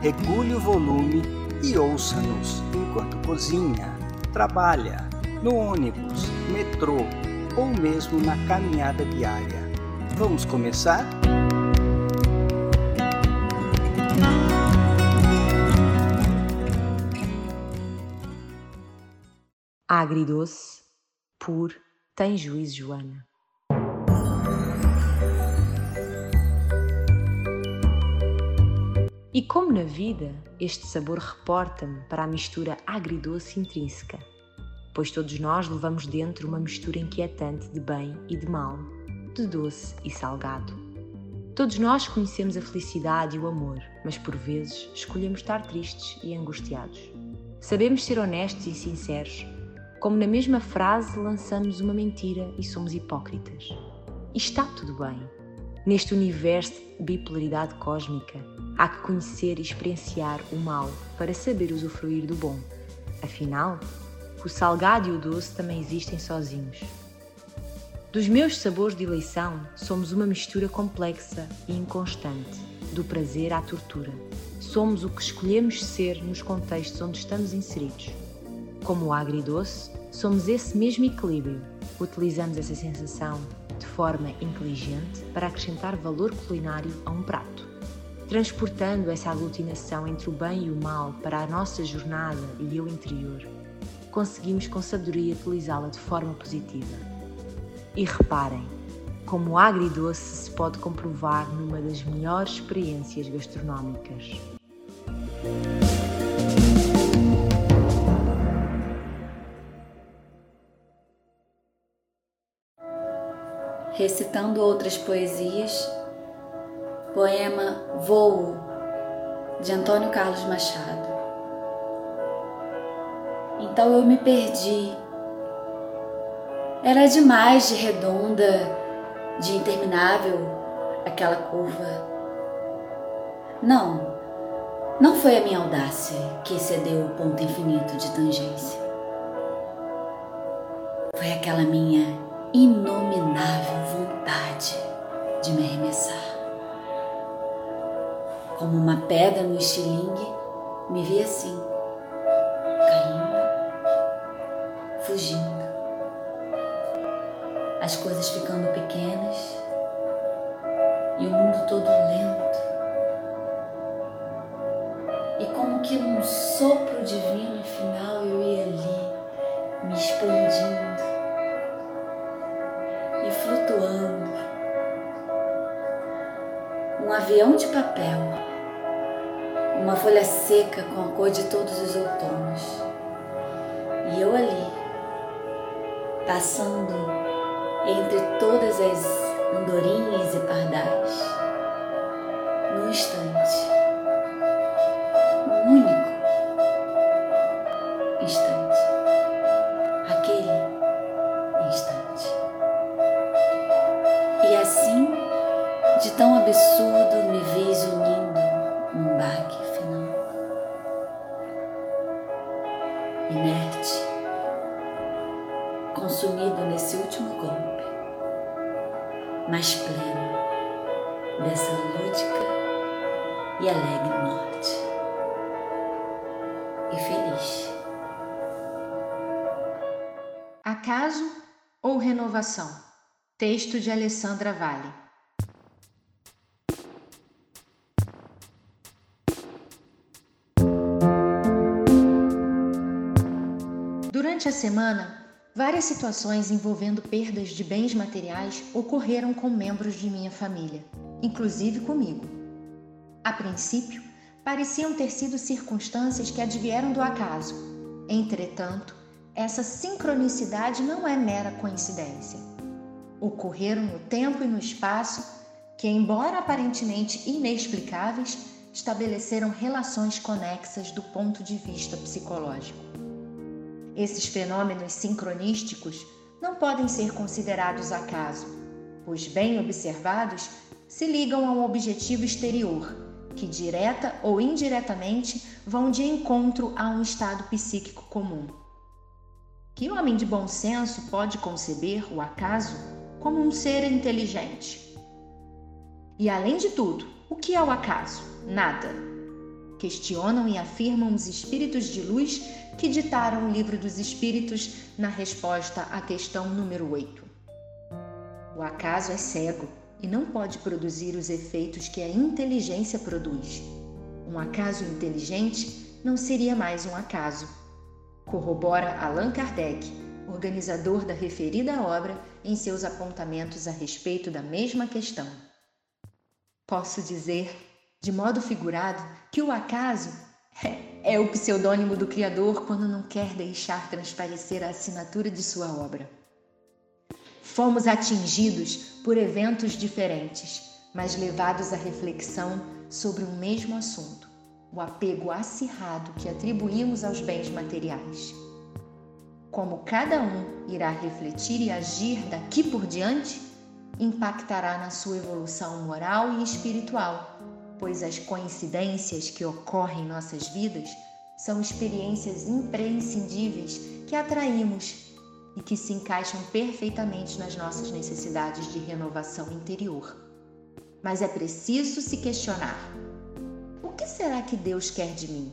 regule o volume e ouça-nos enquanto cozinha, trabalha, no ônibus, metrô ou mesmo na caminhada diária. Vamos começar? Agridoce por Tem Juízo Joana. E como na vida, este sabor reporta-me para a mistura agridoce intrínseca, pois todos nós levamos dentro uma mistura inquietante de bem e de mal, de doce e salgado. Todos nós conhecemos a felicidade e o amor, mas por vezes escolhemos estar tristes e angustiados. Sabemos ser honestos e sinceros, como na mesma frase lançamos uma mentira e somos hipócritas. E está tudo bem. Neste universo de bipolaridade cósmica, há que conhecer e experienciar o mal para saber usufruir do bom. Afinal, o salgado e o doce também existem sozinhos. Dos meus sabores de eleição, somos uma mistura complexa e inconstante, do prazer à tortura. Somos o que escolhemos ser nos contextos onde estamos inseridos. Como o agridoce, somos esse mesmo equilíbrio. Utilizamos essa sensação de forma inteligente para acrescentar valor culinário a um prato. Transportando essa aglutinação entre o bem e o mal para a nossa jornada e eu interior, conseguimos com sabedoria utilizá-la de forma positiva. E reparem, como o agridoce se pode comprovar numa das melhores experiências gastronómicas. recitando outras poesias, poema Voo, de Antônio Carlos Machado. Então eu me perdi. Era demais de redonda, de interminável aquela curva. Não, não foi a minha audácia que excedeu o ponto infinito de tangência. Foi aquela minha pedra no estilingue, me vi assim, caindo, fugindo. As coisas ficando pequenas e o mundo todo lento. E como que num sopro divino final eu ia ali, me expandindo flutuando. Um avião de papel, uma folha seca com a cor de todos os outonos. E eu ali, passando entre todas as andorinhas e pardais, num instante, Texto de Alessandra Vale. Durante a semana, várias situações envolvendo perdas de bens materiais ocorreram com membros de minha família, inclusive comigo. A princípio, pareciam ter sido circunstâncias que advieram do acaso. Entretanto, essa sincronicidade não é mera coincidência. Ocorreram no tempo e no espaço que, embora aparentemente inexplicáveis, estabeleceram relações conexas do ponto de vista psicológico. Esses fenômenos sincronísticos não podem ser considerados acaso, pois, bem observados, se ligam a um objetivo exterior, que direta ou indiretamente vão de encontro a um estado psíquico comum. Que homem de bom senso pode conceber o acaso como um ser inteligente? E além de tudo, o que é o acaso? Nada. Questionam e afirmam os espíritos de luz que ditaram o livro dos espíritos na resposta à questão número 8. O acaso é cego e não pode produzir os efeitos que a inteligência produz. Um acaso inteligente não seria mais um acaso. Corrobora Allan Kardec, organizador da referida obra, em seus apontamentos a respeito da mesma questão. Posso dizer, de modo figurado, que o acaso é, o pseudônimo do Criador quando não quer deixar transparecer a assinatura de sua obra. Fomos atingidos por eventos diferentes, mas levados à reflexão sobre o mesmo assunto, o apego acirrado que atribuímos aos bens materiais. Como cada um irá refletir e agir daqui por diante, impactará na sua evolução moral e espiritual, pois as coincidências que ocorrem em nossas vidas são experiências imprescindíveis que atraímos e que se encaixam perfeitamente nas nossas necessidades de renovação interior. Mas é preciso se questionar: o que será que Deus quer de mim?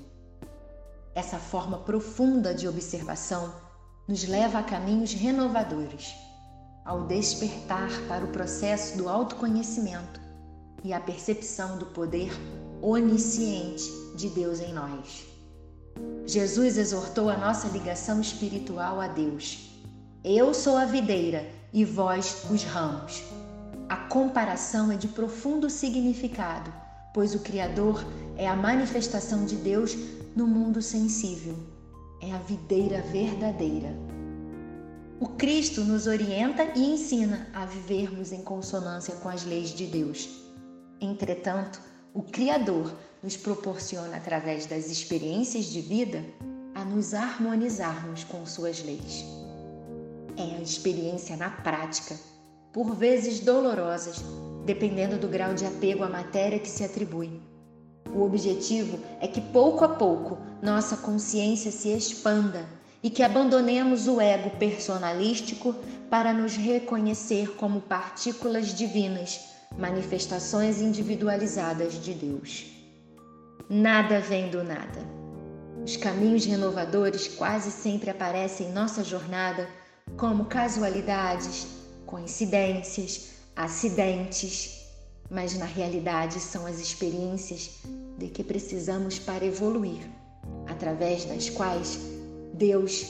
Essa forma profunda de observação nos leva a caminhos renovadores ao despertar para o processo do autoconhecimento e a percepção do poder onisciente de Deus em nós. Jesus exortou a nossa ligação espiritual a Deus. Eu sou a videira e vós os ramos. A comparação é de profundo significado, pois o Criador é a manifestação de Deus no mundo sensível. É a videira verdadeira. O Cristo nos orienta e ensina a vivermos em consonância com as leis de Deus. Entretanto, o Criador nos proporciona, através das experiências de vida, a nos harmonizarmos com suas leis. É a experiência na prática, por vezes dolorosas, dependendo do grau de apego à matéria que se atribui. O objetivo é que pouco a pouco nossa consciência se expanda e que abandonemos o ego personalístico para nos reconhecer como partículas divinas, manifestações individualizadas de Deus. Nada vem do nada. Os caminhos renovadores quase sempre aparecem em nossa jornada como casualidades, coincidências, acidentes, mas na realidade são as experiências de que precisamos para evoluir, através das quais Deus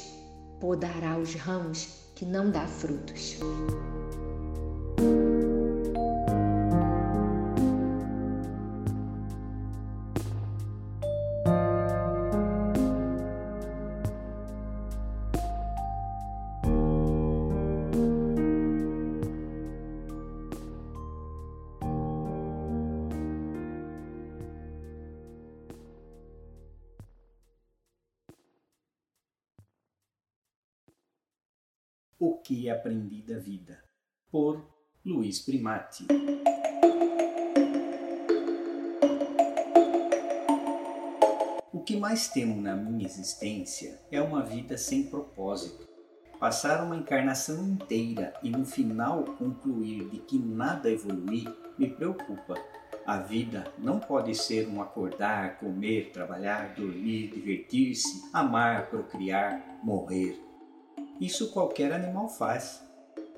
podará os ramos que não dá frutos. O que aprendi da vida, por Luiz Primati. O que mais temo na minha existência é uma vida sem propósito. Passar uma encarnação inteira e no final concluir de que nada evolui me preocupa. A vida não pode ser um acordar, comer, trabalhar, dormir, divertir-se, amar, procriar, morrer. Isso qualquer animal faz.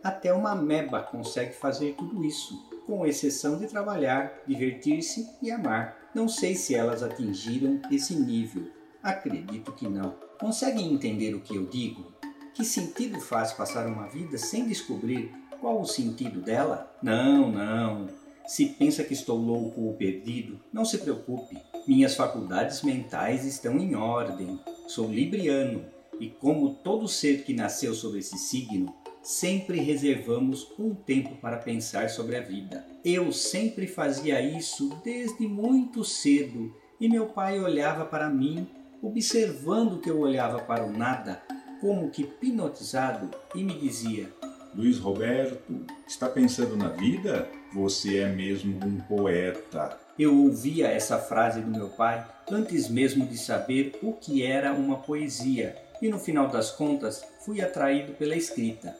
Até uma ameba consegue fazer tudo isso, com exceção de trabalhar, divertir-se e amar. Não sei se elas atingiram esse nível. Acredito que não. Conseguem entender o que eu digo? Que sentido faz passar uma vida sem descobrir qual o sentido dela? Não, não. Se pensa que estou louco ou perdido, não se preocupe. Minhas faculdades mentais estão em ordem. Sou libriano e como todo ser que nasceu sob esse signo, sempre reservamos um tempo para pensar sobre a vida. Eu sempre fazia isso desde muito cedo e meu pai olhava para mim, observando que eu olhava para o nada, como que hipnotizado, e me dizia: Luiz Roberto, está pensando na vida? Você é mesmo um poeta. Eu ouvia essa frase do meu pai antes mesmo de saber o que era uma poesia, e no final das contas fui atraído pela escrita.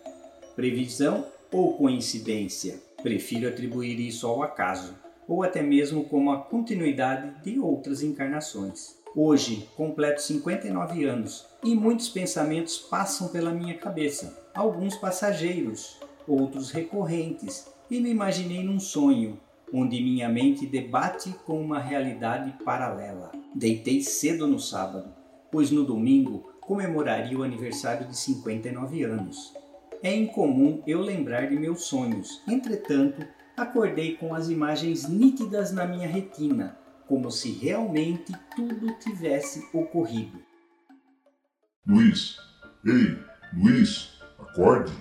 Previsão ou coincidência? Prefiro atribuir isso ao acaso, ou até mesmo como a continuidade de outras encarnações. Hoje completo 59 anos e muitos pensamentos passam pela minha cabeça, alguns passageiros, outros recorrentes, e me imaginei num sonho, onde minha mente debate com uma realidade paralela. Deitei cedo no sábado, pois no domingo comemoraria o aniversário de 59 anos. É incomum eu lembrar de meus sonhos, entretanto, acordei com as imagens nítidas na minha retina, como se realmente tudo tivesse ocorrido. Luiz, ei, Luiz, acorde.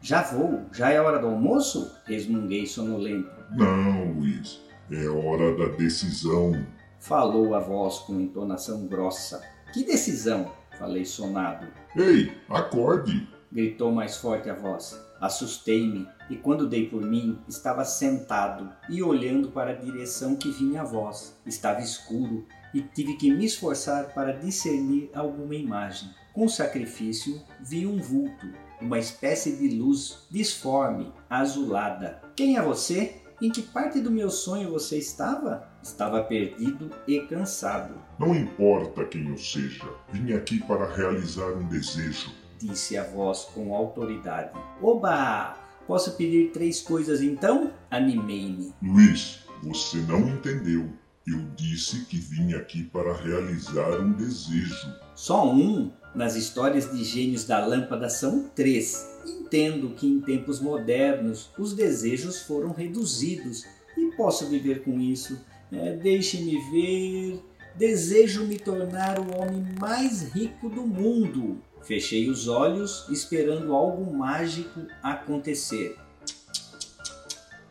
Já vou, já é hora do almoço? resmunguei sonolento. Não, Luiz, é hora da decisão. Falou a voz com entonação grossa. Que decisão? Falei sonado. Ei, acorde! gritou mais forte a voz. Assustei-me e, quando dei por mim, estava sentado e olhando para a direção que vinha a voz. Estava escuro e tive que me esforçar para discernir alguma imagem. Com sacrifício, vi um vulto, uma espécie de luz disforme, azulada. Quem é você? Em que parte do meu sonho você estava? Estava perdido e cansado. Não importa quem eu seja, vim aqui para realizar um desejo disse a voz com autoridade. Oba! Posso pedir três coisas então? Animei-me. Luiz, você não entendeu. Eu disse que vim aqui para realizar um desejo. Só um? Nas histórias de gênios da lâmpada são três. Entendo que em tempos modernos os desejos foram reduzidos e posso viver com isso. É, Deixe-me ver. Desejo me tornar o homem mais rico do mundo. Fechei os olhos, esperando algo mágico acontecer.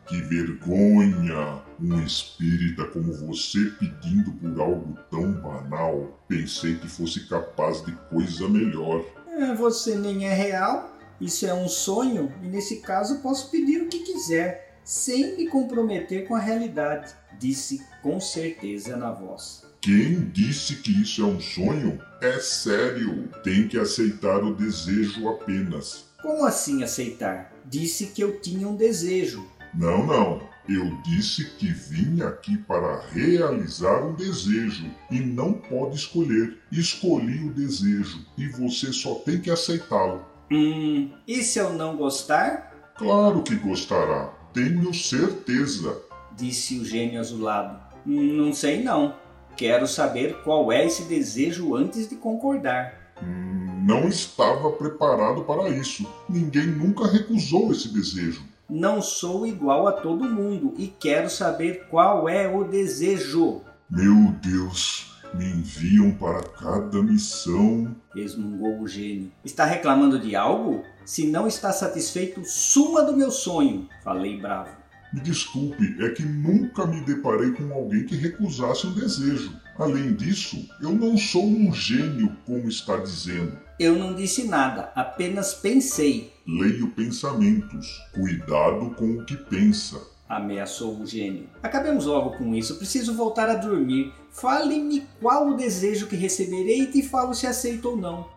Que vergonha! Um espírita como você pedindo por algo tão banal. Pensei que fosse capaz de coisa melhor. É, você nem é real. Isso é um sonho e nesse caso posso pedir o que quiser, sem me comprometer com a realidade, disse com certeza na voz. Quem disse que isso é um sonho? É sério. Tem que aceitar o desejo apenas. Como assim aceitar? Disse que eu tinha um desejo. Não, não. Eu disse que vim aqui para realizar um desejo e não pode escolher. Escolhi o desejo e você só tem que aceitá-lo. Hum, e se eu não gostar? Claro que gostará. Tenho certeza. Disse o gênio azulado. Não sei não. Quero saber qual é esse desejo antes de concordar. Hum, não estava preparado para isso. Ninguém nunca recusou esse desejo. Não sou igual a todo mundo e quero saber qual é o desejo. Meu Deus, me enviam para cada missão. Resmungou o gênio. Está reclamando de algo? Se não está satisfeito, suma do meu sonho. Falei bravo. Me desculpe, é que nunca me deparei com alguém que recusasse um desejo. Além disso, eu não sou um gênio, como está dizendo. Eu não disse nada, apenas pensei. Leio pensamentos. Cuidado com o que pensa. Ameaçou o gênio. Acabemos logo com isso, preciso voltar a dormir. Fale-me qual o desejo que receberei e te falo se aceito ou não.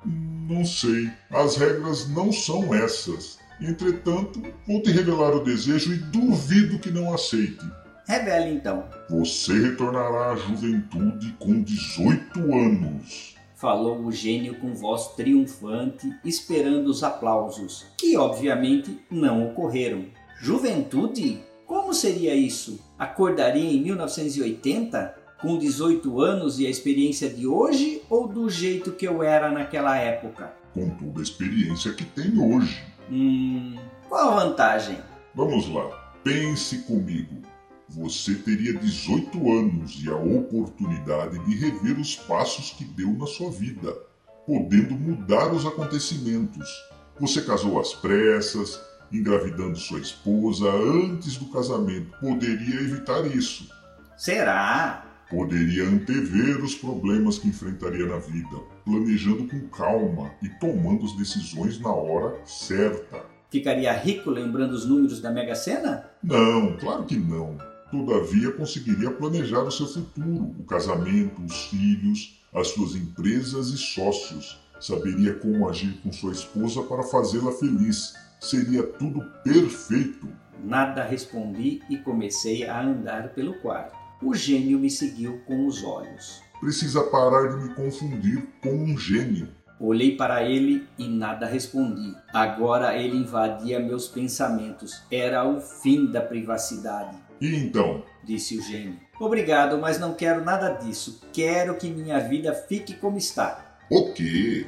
Não sei. As regras não são essas. Entretanto, vou te revelar o desejo e duvido que não aceite. Revele então. Você retornará à juventude com 18 anos. Falou o gênio com voz triunfante, esperando os aplausos, que obviamente não ocorreram. Juventude? Como seria isso? Acordaria em 1980? Com 18 anos e a experiência de hoje ou do jeito que eu era naquela época? Com toda a experiência que tem hoje. Hum, qual a vantagem? Vamos lá, pense comigo. Você teria 18 anos e a oportunidade de rever os passos que deu na sua vida, podendo mudar os acontecimentos. Você casou às pressas, engravidando sua esposa antes do casamento. Poderia evitar isso. Será? Poderia antever os problemas que enfrentaria na vida, planejando com calma e tomando as decisões na hora certa. Ficaria rico lembrando os números da Mega Sena? Não, claro que não. Todavia conseguiria planejar o seu futuro, o casamento, os filhos, as suas empresas e sócios. Saberia como agir com sua esposa para fazê-la feliz. Seria tudo perfeito. Nada respondi e comecei a andar pelo quarto. O gênio me seguiu com os olhos. Precisa parar de me confundir com um gênio. Olhei para ele e nada respondi. Agora ele invadia meus pensamentos. Era o fim da privacidade. E então? Disse o gênio. Obrigado, mas não quero nada disso. Quero que minha vida fique como está. O quê?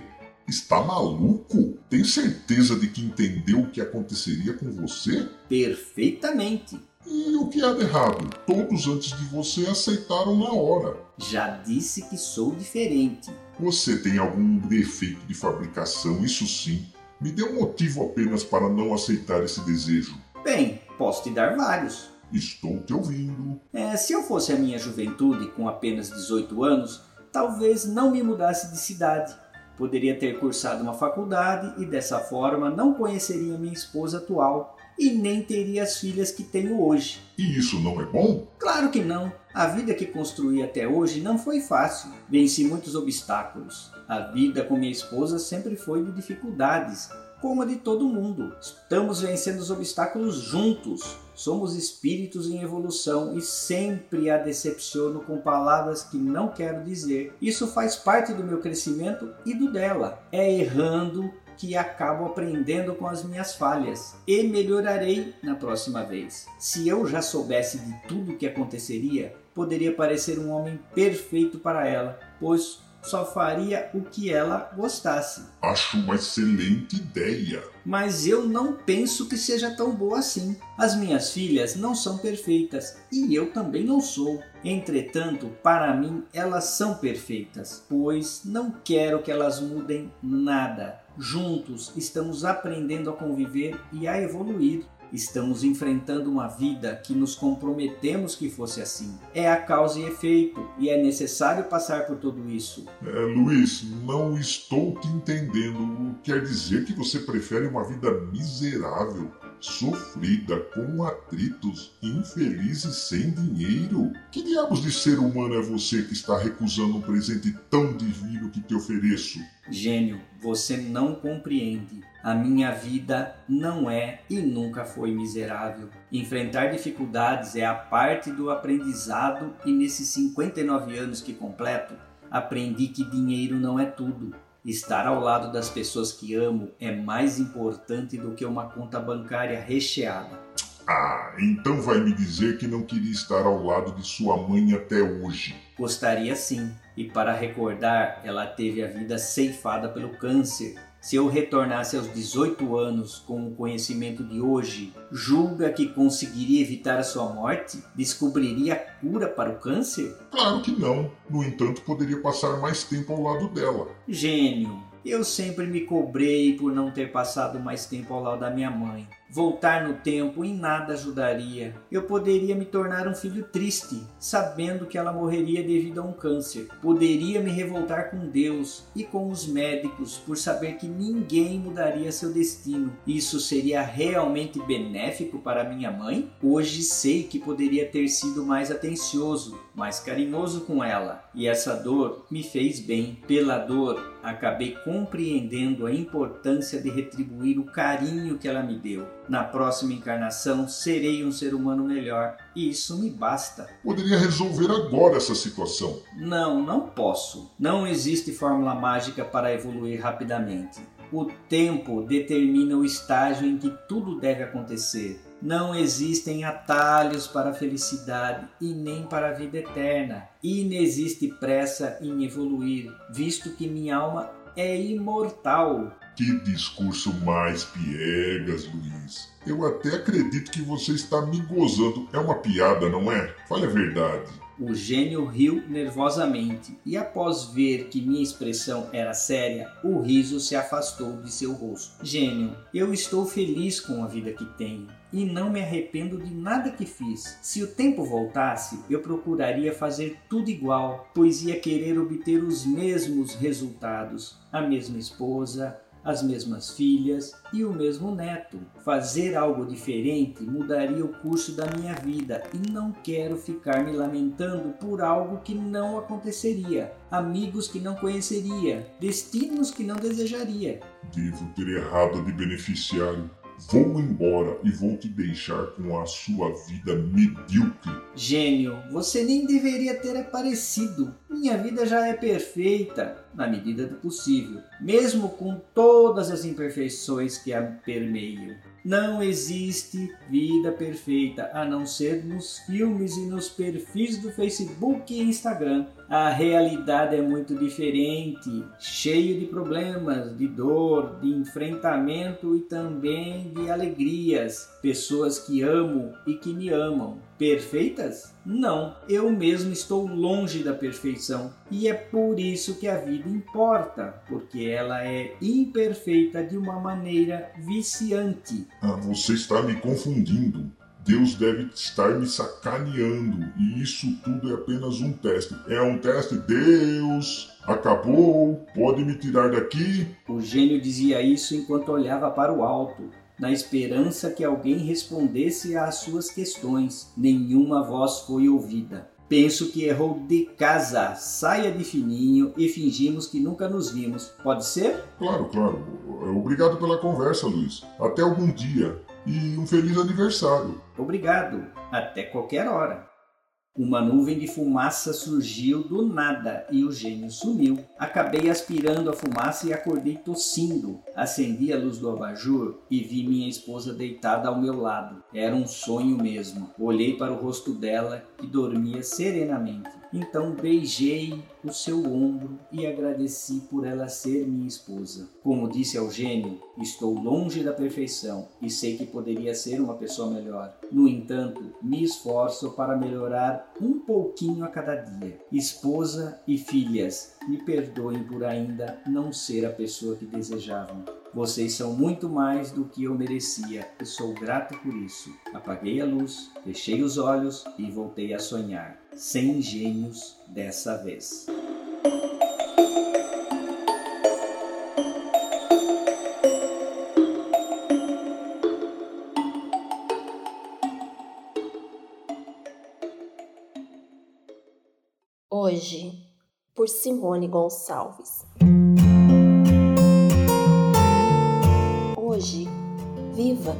Está maluco? Tem certeza de que entendeu o que aconteceria com você? Perfeitamente. E o que há de errado? Todos antes de você aceitaram na hora. Já disse que sou diferente. Você tem algum defeito de fabricação, isso sim. Me dê um motivo apenas para não aceitar esse desejo. Bem, posso te dar vários. Estou te ouvindo. É, se eu fosse a minha juventude, com apenas 18 anos, talvez não me mudasse de cidade. Poderia ter cursado uma faculdade e dessa forma não conheceria minha esposa atual e nem teria as filhas que tenho hoje. E isso não é bom? Claro que não. A vida que construí até hoje não foi fácil. Venci muitos obstáculos. A vida com minha esposa sempre foi de dificuldades, como a de todo mundo. Estamos vencendo os obstáculos juntos. Somos espíritos em evolução e sempre a decepciono com palavras que não quero dizer. Isso faz parte do meu crescimento e do dela. É errando que acabo aprendendo com as minhas falhas e melhorarei na próxima vez. Se eu já soubesse de tudo o que aconteceria, poderia parecer um homem perfeito para ela, pois só faria o que ela gostasse. Acho uma excelente ideia. Mas eu não penso que seja tão boa assim. As minhas filhas não são perfeitas e eu também não sou. Entretanto, para mim, elas são perfeitas, pois não quero que elas mudem nada. Juntos estamos aprendendo a conviver e a evoluir. Estamos enfrentando uma vida que nos comprometemos que fosse assim. É a causa e efeito, e é necessário passar por tudo isso. É, Luiz, não estou te entendendo. Quer dizer que você prefere uma vida miserável, sofrida, com atritos, infeliz e sem dinheiro? Que diabos de ser humano é você que está recusando um presente tão divino que te ofereço? Gênio, você não compreende. A minha vida não é e nunca foi miserável. Enfrentar dificuldades é a parte do aprendizado e nesses 59 anos que completo, aprendi que dinheiro não é tudo. Estar ao lado das pessoas que amo é mais importante do que uma conta bancária recheada. Ah, então vai me dizer que não queria estar ao lado de sua mãe até hoje. Gostaria sim, e para recordar, ela teve a vida ceifada pelo câncer se eu retornasse aos 18 anos com o conhecimento de hoje, julga que conseguiria evitar a sua morte? Descobriria a cura para o câncer? Claro que não. No entanto, poderia passar mais tempo ao lado dela. Gênio, eu sempre me cobrei por não ter passado mais tempo ao lado da minha mãe. Voltar no tempo em nada ajudaria. Eu poderia me tornar um filho triste, sabendo que ela morreria devido a um câncer. Poderia me revoltar com Deus e com os médicos por saber que ninguém mudaria seu destino. Isso seria realmente benéfico para minha mãe? Hoje sei que poderia ter sido mais atencioso, mais carinhoso com ela, e essa dor me fez bem. Pela dor, acabei compreendendo a importância de retribuir o carinho que ela me deu. Na próxima encarnação serei um ser humano melhor e isso me basta. Poderia resolver agora essa situação. Não, não posso. Não existe fórmula mágica para evoluir rapidamente. O tempo determina o estágio em que tudo deve acontecer. Não existem atalhos para a felicidade e nem para a vida eterna. Inexiste pressa em evoluir, visto que minha alma é imortal. Que discurso mais piegas, Luiz. Eu até acredito que você está me gozando. É uma piada, não é? Fale a verdade. O gênio riu nervosamente e, após ver que minha expressão era séria, o riso se afastou de seu rosto. Gênio, eu estou feliz com a vida que tenho e não me arrependo de nada que fiz. Se o tempo voltasse, eu procuraria fazer tudo igual, pois ia querer obter os mesmos resultados: a mesma esposa, as mesmas filhas e o mesmo neto. Fazer algo diferente mudaria o curso da minha vida e não quero ficar me lamentando por algo que não aconteceria, amigos que não conheceria, destinos que não desejaria. Devo ter errado de beneficiário. Vou embora e vou te deixar com a sua vida medíocre. Gênio, você nem deveria ter aparecido. Minha vida já é perfeita, na medida do possível, mesmo com todas as imperfeições que a permeiam. Não existe vida perfeita a não ser nos filmes e nos perfis do Facebook e Instagram. A realidade é muito diferente, cheio de problemas, de dor, de enfrentamento e também de alegrias. Pessoas que amo e que me amam. Perfeitas? Não, eu mesmo estou longe da perfeição e é por isso que a vida importa, porque ela é imperfeita de uma maneira viciante. Ah, você está me confundindo. Deus deve estar me sacaneando e isso tudo é apenas um teste. É um teste, Deus! Acabou! Pode me tirar daqui? O gênio dizia isso enquanto olhava para o alto na esperança que alguém respondesse às suas questões. Nenhuma voz foi ouvida. Penso que errou de casa. Saia de fininho e fingimos que nunca nos vimos. Pode ser? Claro, claro. Obrigado pela conversa, Luiz. Até algum dia. E um feliz aniversário. Obrigado. Até qualquer hora. Uma nuvem de fumaça surgiu do nada e o gênio sumiu. Acabei aspirando a fumaça e acordei tossindo. Acendi a luz do abajur e vi minha esposa deitada ao meu lado. Era um sonho mesmo. Olhei para o rosto dela, que dormia serenamente. Então beijei o seu ombro e agradeci por ela ser minha esposa. Como disse ao gênio, estou longe da perfeição e sei que poderia ser uma pessoa melhor. No entanto, me esforço para melhorar um pouquinho a cada dia. Esposa e filhas, me perdoem por ainda não ser a pessoa que desejavam. Vocês são muito mais do que eu merecia e sou grato por isso. Apaguei a luz, fechei os olhos e voltei a sonhar. Sem gênios dessa vez. Hoje, por Simone Gonçalves. Hoje, viva!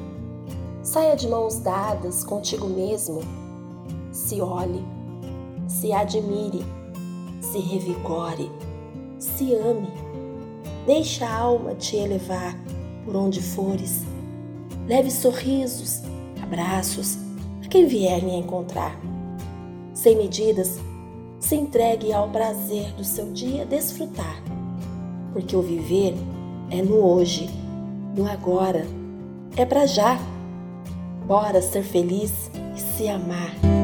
Saia de mãos dadas contigo mesmo. Se olhe, se admire, se revigore, se ame. Deixe a alma te elevar por onde fores. Leve sorrisos, abraços a quem vier lhe encontrar. Sem medidas, se entregue ao prazer do seu dia desfrutar, porque o viver é no hoje, no agora, é para já. Bora ser feliz e se amar.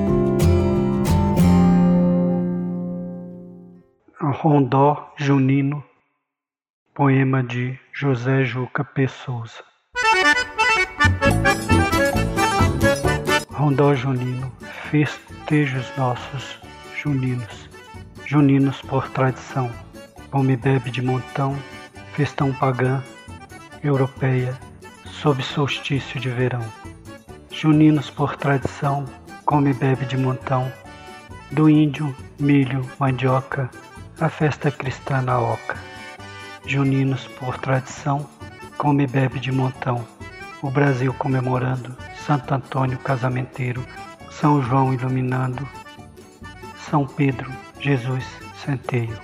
Rondó Junino, poema de José Juca Pessoa. Rondó Junino, festejos nossos juninos, juninos por tradição, come bebe de montão, festão pagã, europeia, sob solstício de verão. Juninos por tradição, come bebe de montão, do índio, milho, mandioca, a festa cristã na oca. Juninos por tradição, come bebe de montão, o Brasil comemorando, Santo Antônio casamenteiro, São João iluminando, são Pedro, Jesus, Centeio.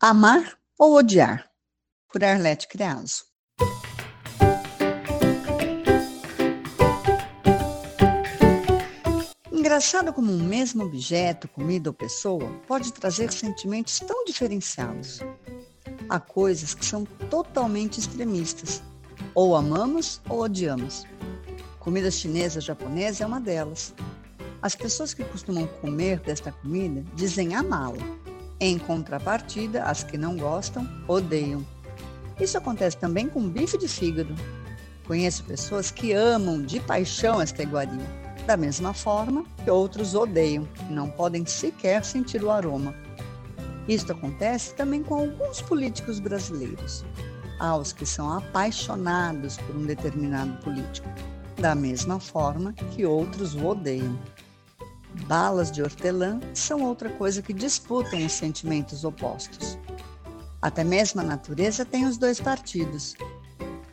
Amar ou odiar? Por Arlete Creaso. Engraçado como um mesmo objeto, comida ou pessoa pode trazer sentimentos tão diferenciados. Há coisas que são totalmente extremistas. Ou amamos ou odiamos Comida chinesa japonesa é uma delas. As pessoas que costumam comer desta comida dizem amá-la. Em contrapartida, as que não gostam odeiam. Isso acontece também com bife de fígado. Conheço pessoas que amam de paixão esta iguaria, da mesma forma que outros odeiam e não podem sequer sentir o aroma. Isto acontece também com alguns políticos brasileiros. Há os que são apaixonados por um determinado político, da mesma forma que outros o odeiam. Balas de hortelã são outra coisa que disputam os sentimentos opostos. Até mesmo a natureza tem os dois partidos.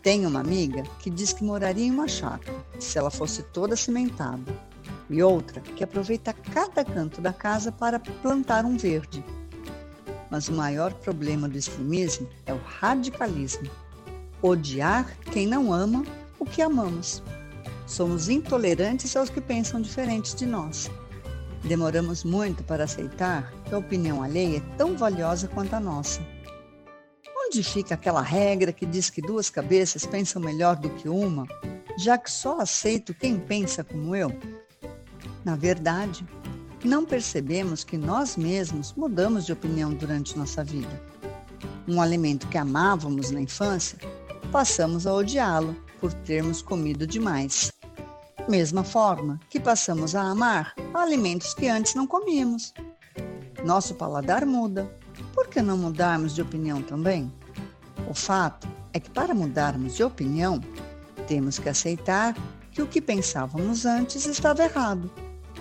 Tenho uma amiga que diz que moraria em uma chácara se ela fosse toda cimentada, e outra que aproveita cada canto da casa para plantar um verde. Mas o maior problema do extremismo é o radicalismo. Odiar quem não ama o que amamos. Somos intolerantes aos que pensam diferentes de nós. Demoramos muito para aceitar que a opinião alheia é tão valiosa quanto a nossa. Onde fica aquela regra que diz que duas cabeças pensam melhor do que uma, já que só aceito quem pensa como eu? Na verdade, não percebemos que nós mesmos mudamos de opinião durante nossa vida. Um alimento que amávamos na infância, passamos a odiá-lo por termos comido demais. Mesma forma que passamos a amar alimentos que antes não comíamos. Nosso paladar muda. Por que não mudarmos de opinião também? O fato é que para mudarmos de opinião, temos que aceitar que o que pensávamos antes estava errado.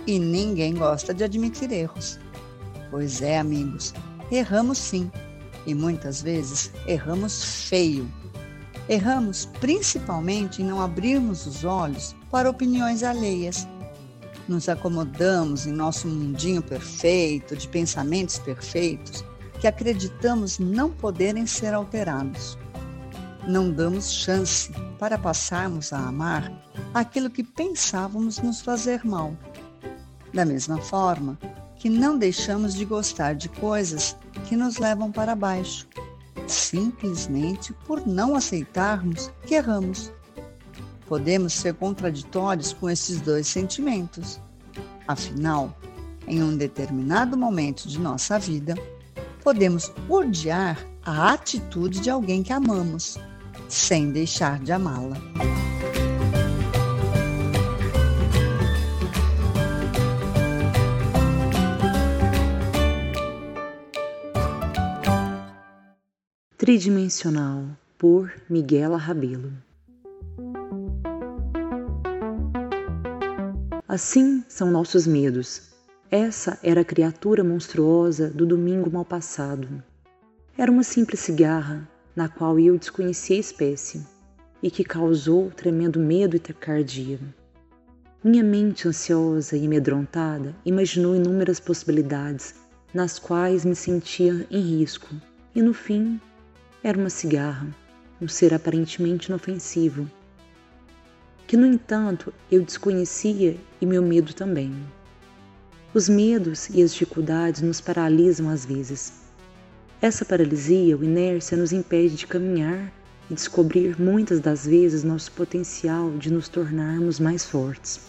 E ninguém gosta de admitir erros. Pois é, amigos, erramos sim. E muitas vezes erramos feio. Erramos principalmente em não abrirmos os olhos para opiniões alheias. Nos acomodamos em nosso mundinho perfeito, de pensamentos perfeitos, que acreditamos não poderem ser alterados. Não damos chance para passarmos a amar aquilo que pensávamos nos fazer mal. Da mesma forma que não deixamos de gostar de coisas que nos levam para baixo, simplesmente por não aceitarmos que erramos. Podemos ser contraditórios com esses dois sentimentos. Afinal, em um determinado momento de nossa vida, podemos odiar a atitude de alguém que amamos, sem deixar de amá-la. Tridimensional por Miguel Rabelo. Assim são nossos medos, essa era a criatura monstruosa do domingo mal passado. Era uma simples cigarra, na qual eu desconhecia a espécie, e que causou tremendo medo e taquicardia. Minha mente ansiosa e amedrontada imaginou inúmeras possibilidades nas quais me sentia em risco, e no fim era uma cigarra, um ser aparentemente inofensivo, que no entanto eu desconhecia e meu medo também. Os medos e as dificuldades nos paralisam às vezes. Essa paralisia ou inércia nos impede de caminhar e descobrir muitas das vezes nosso potencial de nos tornarmos mais fortes.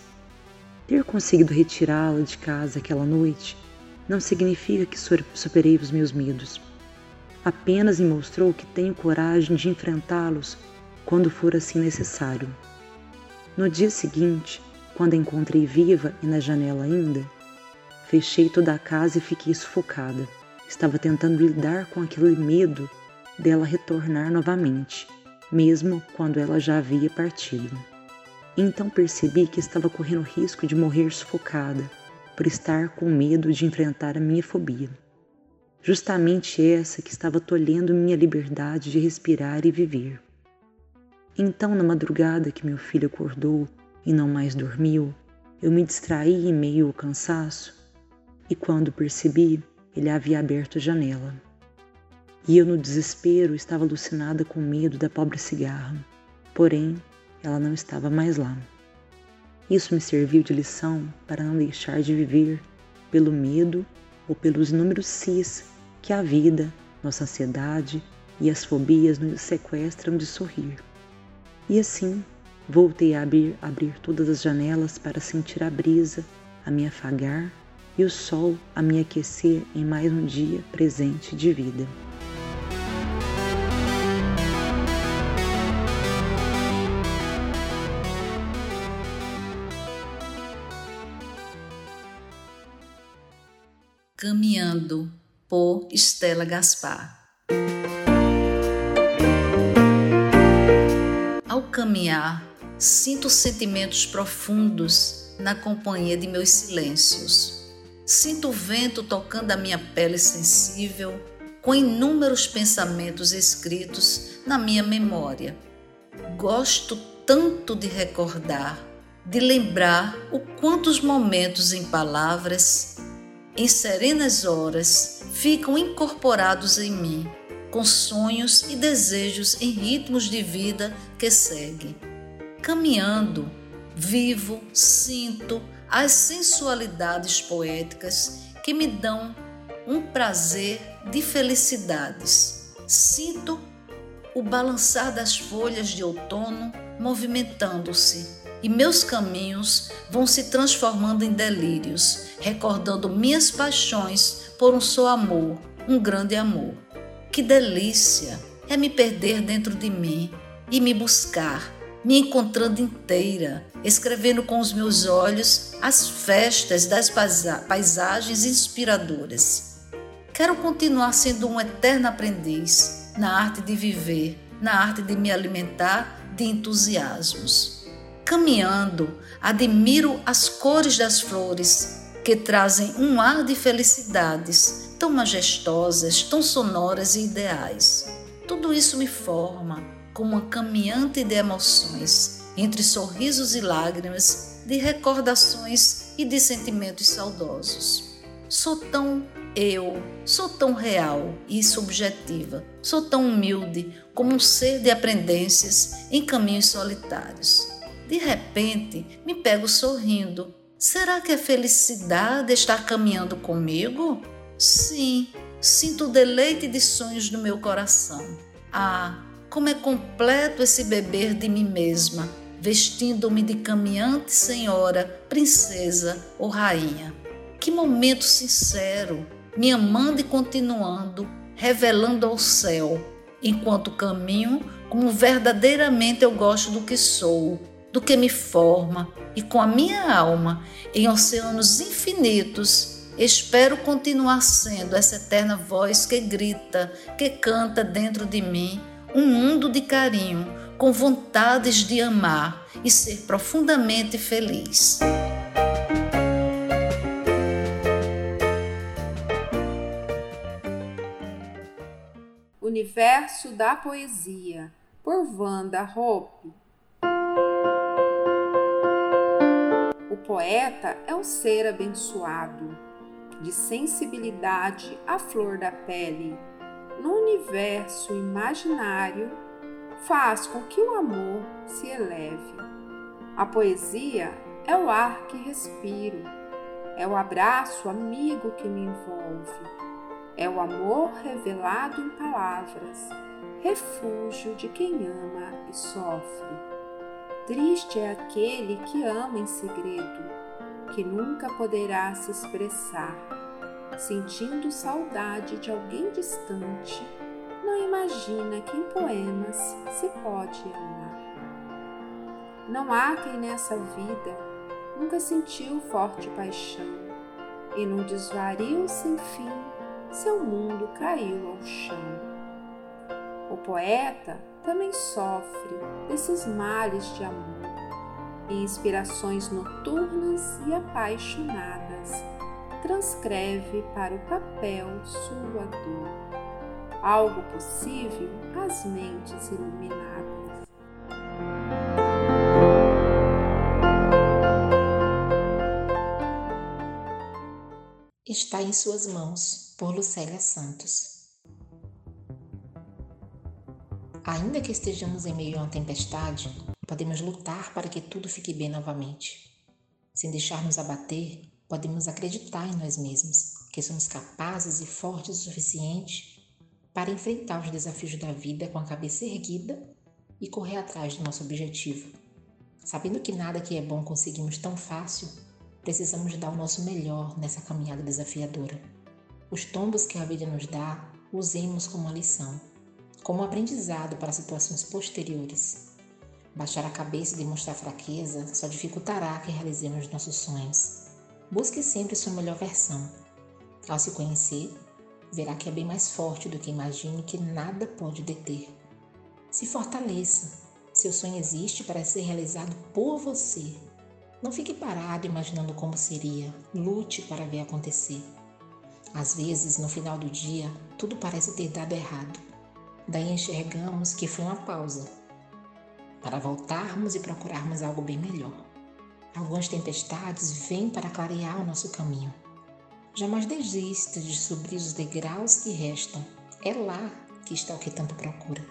Ter conseguido retirá-la de casa aquela noite não significa que superei os meus medos. Apenas me mostrou que tenho coragem de enfrentá-los quando for assim necessário. No dia seguinte, quando a encontrei viva e na janela ainda, Fechei toda a casa e fiquei sufocada. Estava tentando lidar com aquele medo dela retornar novamente, mesmo quando ela já havia partido. Então percebi que estava correndo risco de morrer sufocada por estar com medo de enfrentar a minha fobia. Justamente essa que estava tolhendo minha liberdade de respirar e viver. Então, na madrugada que meu filho acordou e não mais dormiu, eu me distraí em meio ao cansaço e quando percebi, ele havia aberto a janela. E eu, no desespero, estava alucinada com medo da pobre cigarra. Porém, ela não estava mais lá. Isso me serviu de lição para não deixar de viver pelo medo ou pelos inúmeros cis que a vida, nossa ansiedade e as fobias nos sequestram de sorrir. E assim, Voltei a abrir, abrir todas as janelas para sentir a brisa a me afagar e o sol a me aquecer em mais um dia presente de vida. Caminhando por Estela Gaspar. Ao caminhar, sinto sentimentos profundos na companhia de meus silêncios. Sinto o vento tocando a minha pele sensível, com inúmeros pensamentos escritos na minha memória. Gosto tanto de recordar, de lembrar o quantos momentos em palavras, em serenas horas, ficam incorporados em mim, com sonhos e desejos em ritmos de vida que seguem. Caminhando, vivo, sinto as sensualidades poéticas que me dão um prazer de felicidades. Sinto o balançar das folhas de outono movimentando-se e meus caminhos vão se transformando em delírios, recordando minhas paixões por um só amor, um grande amor. Que delícia é me perder dentro de mim e me buscar, me encontrando inteira, escrevendo com os meus olhos as festas das paisagens inspiradoras. Quero continuar sendo um eterno aprendiz na arte de viver, na arte de me alimentar de entusiasmos. Caminhando, admiro as cores das flores, que trazem um ar de felicidades tão majestosas, tão sonoras e ideais. Tudo isso me forma como uma caminhante de emoções, entre sorrisos e lágrimas, de recordações e de sentimentos saudosos. Sou tão eu, sou tão real e subjetiva, sou tão humilde como um ser de aprendências em caminhos solitários. De repente, me pego sorrindo. Será que a felicidade está caminhando comigo? Sim, sinto o deleite de sonhos no meu coração. Ah, como é completo esse beber de mim mesma, vestindo-me de caminhante senhora, princesa ou rainha. Que momento sincero, me amando e continuando, revelando ao céu, enquanto caminho como verdadeiramente eu gosto do que sou do que me forma e com a minha alma em oceanos infinitos, espero continuar sendo essa eterna voz que grita, que canta dentro de mim um mundo de carinho, com vontades de amar e ser profundamente feliz. Universo da Poesia, por Wanda Hope. poeta é um ser abençoado, de sensibilidade à flor da pele. No universo imaginário, faz com que o amor se eleve. A poesia é o ar que respiro, é o abraço amigo que me envolve, é o amor revelado em palavras, refúgio de quem ama e sofre. Triste é aquele que ama em segredo, que nunca poderá se expressar, sentindo saudade de alguém distante, não imagina que em poemas se pode amar. Não há quem nessa vida nunca sentiu forte paixão, e num desvario sem fim seu mundo caiu ao chão. O poeta também sofre desses males de amor e inspirações noturnas e apaixonadas. Transcreve para o papel sua dor, algo possível às mentes iluminadas. Está em suas mãos, por Lucélia Santos. Ainda que estejamos em meio a uma tempestade, podemos lutar para que tudo fique bem novamente. Sem deixar-nos abater, podemos acreditar em nós mesmos, que somos capazes e fortes o suficiente para enfrentar os desafios da vida com a cabeça erguida e correr atrás do nosso objetivo. Sabendo que nada que é bom conseguimos tão fácil, precisamos dar o nosso melhor nessa caminhada desafiadora. Os tombos que a vida nos dá, usemos como lição, como aprendizado para situações posteriores. Baixar a cabeça e demonstrar fraqueza só dificultará que realizemos nossos sonhos. Busque sempre sua melhor versão. Ao se conhecer, verá que é bem mais forte do que imagine que nada pode deter. Se fortaleça. Seu sonho existe para ser realizado por você. Não fique parado imaginando como seria. Lute para ver acontecer. Às vezes, no final do dia, tudo parece ter dado errado. Daí enxergamos que foi uma pausa para voltarmos e procurarmos algo bem melhor. Algumas tempestades vêm para clarear o nosso caminho. Jamais desista de subir os degraus que restam. É lá que está o que tanto procura.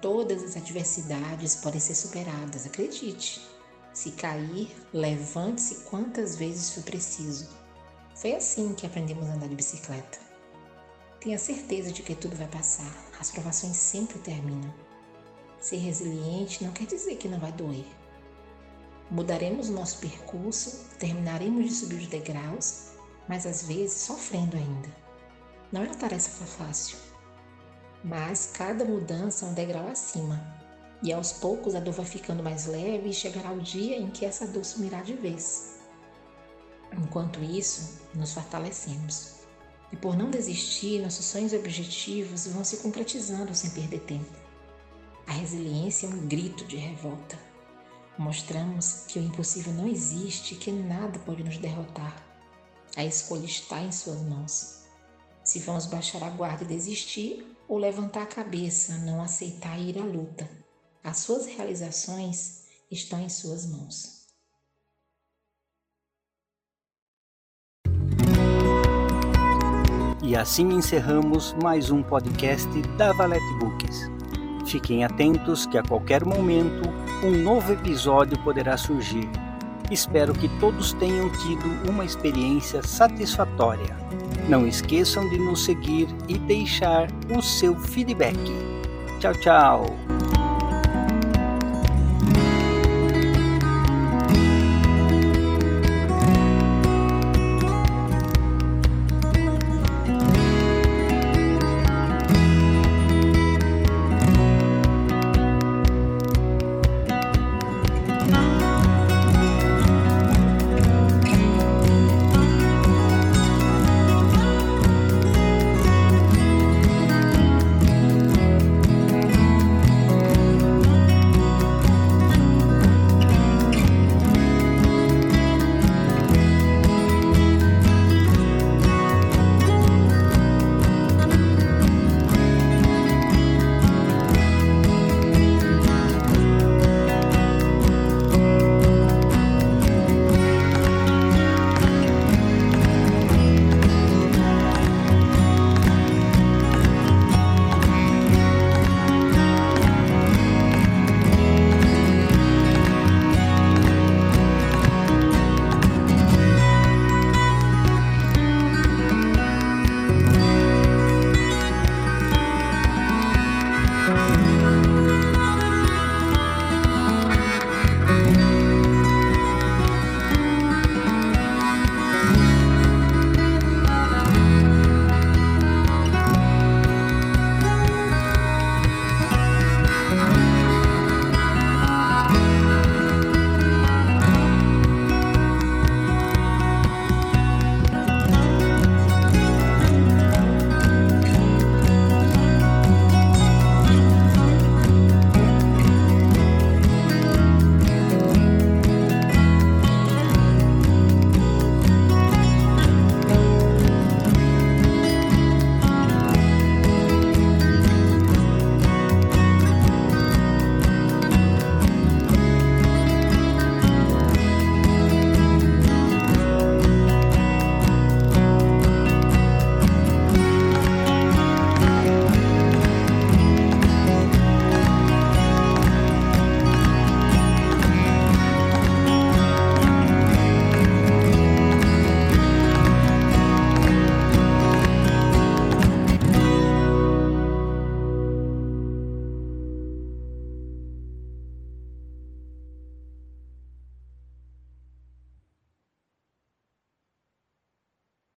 Todas as adversidades podem ser superadas, acredite. Se cair, levante-se quantas vezes for preciso. Foi assim que aprendemos a andar de bicicleta. Tenha certeza de que tudo vai passar. As provações sempre terminam. Ser resiliente não quer dizer que não vai doer. Mudaremos o nosso percurso, terminaremos de subir os degraus, mas às vezes sofrendo ainda. Não é uma tarefa fácil. Mas cada mudança é um degrau acima. E aos poucos a dor vai ficando mais leve e chegará o dia em que essa dor sumirá de vez. Enquanto isso, nos fortalecemos. E por não desistir, nossos sonhos e objetivos vão se concretizando sem perder tempo. A resiliência é um grito de revolta. Mostramos que o impossível não existe e que nada pode nos derrotar. A escolha está em suas mãos. Se vamos baixar a guarda e desistir, ou levantar a cabeça, não aceitar ir à luta. As suas realizações estão em suas mãos. E assim encerramos mais um podcast da Valete Books. Fiquem atentos que a qualquer momento um novo episódio poderá surgir. Espero que todos tenham tido uma experiência satisfatória. Não esqueçam de nos seguir e deixar o seu feedback. Tchau, tchau!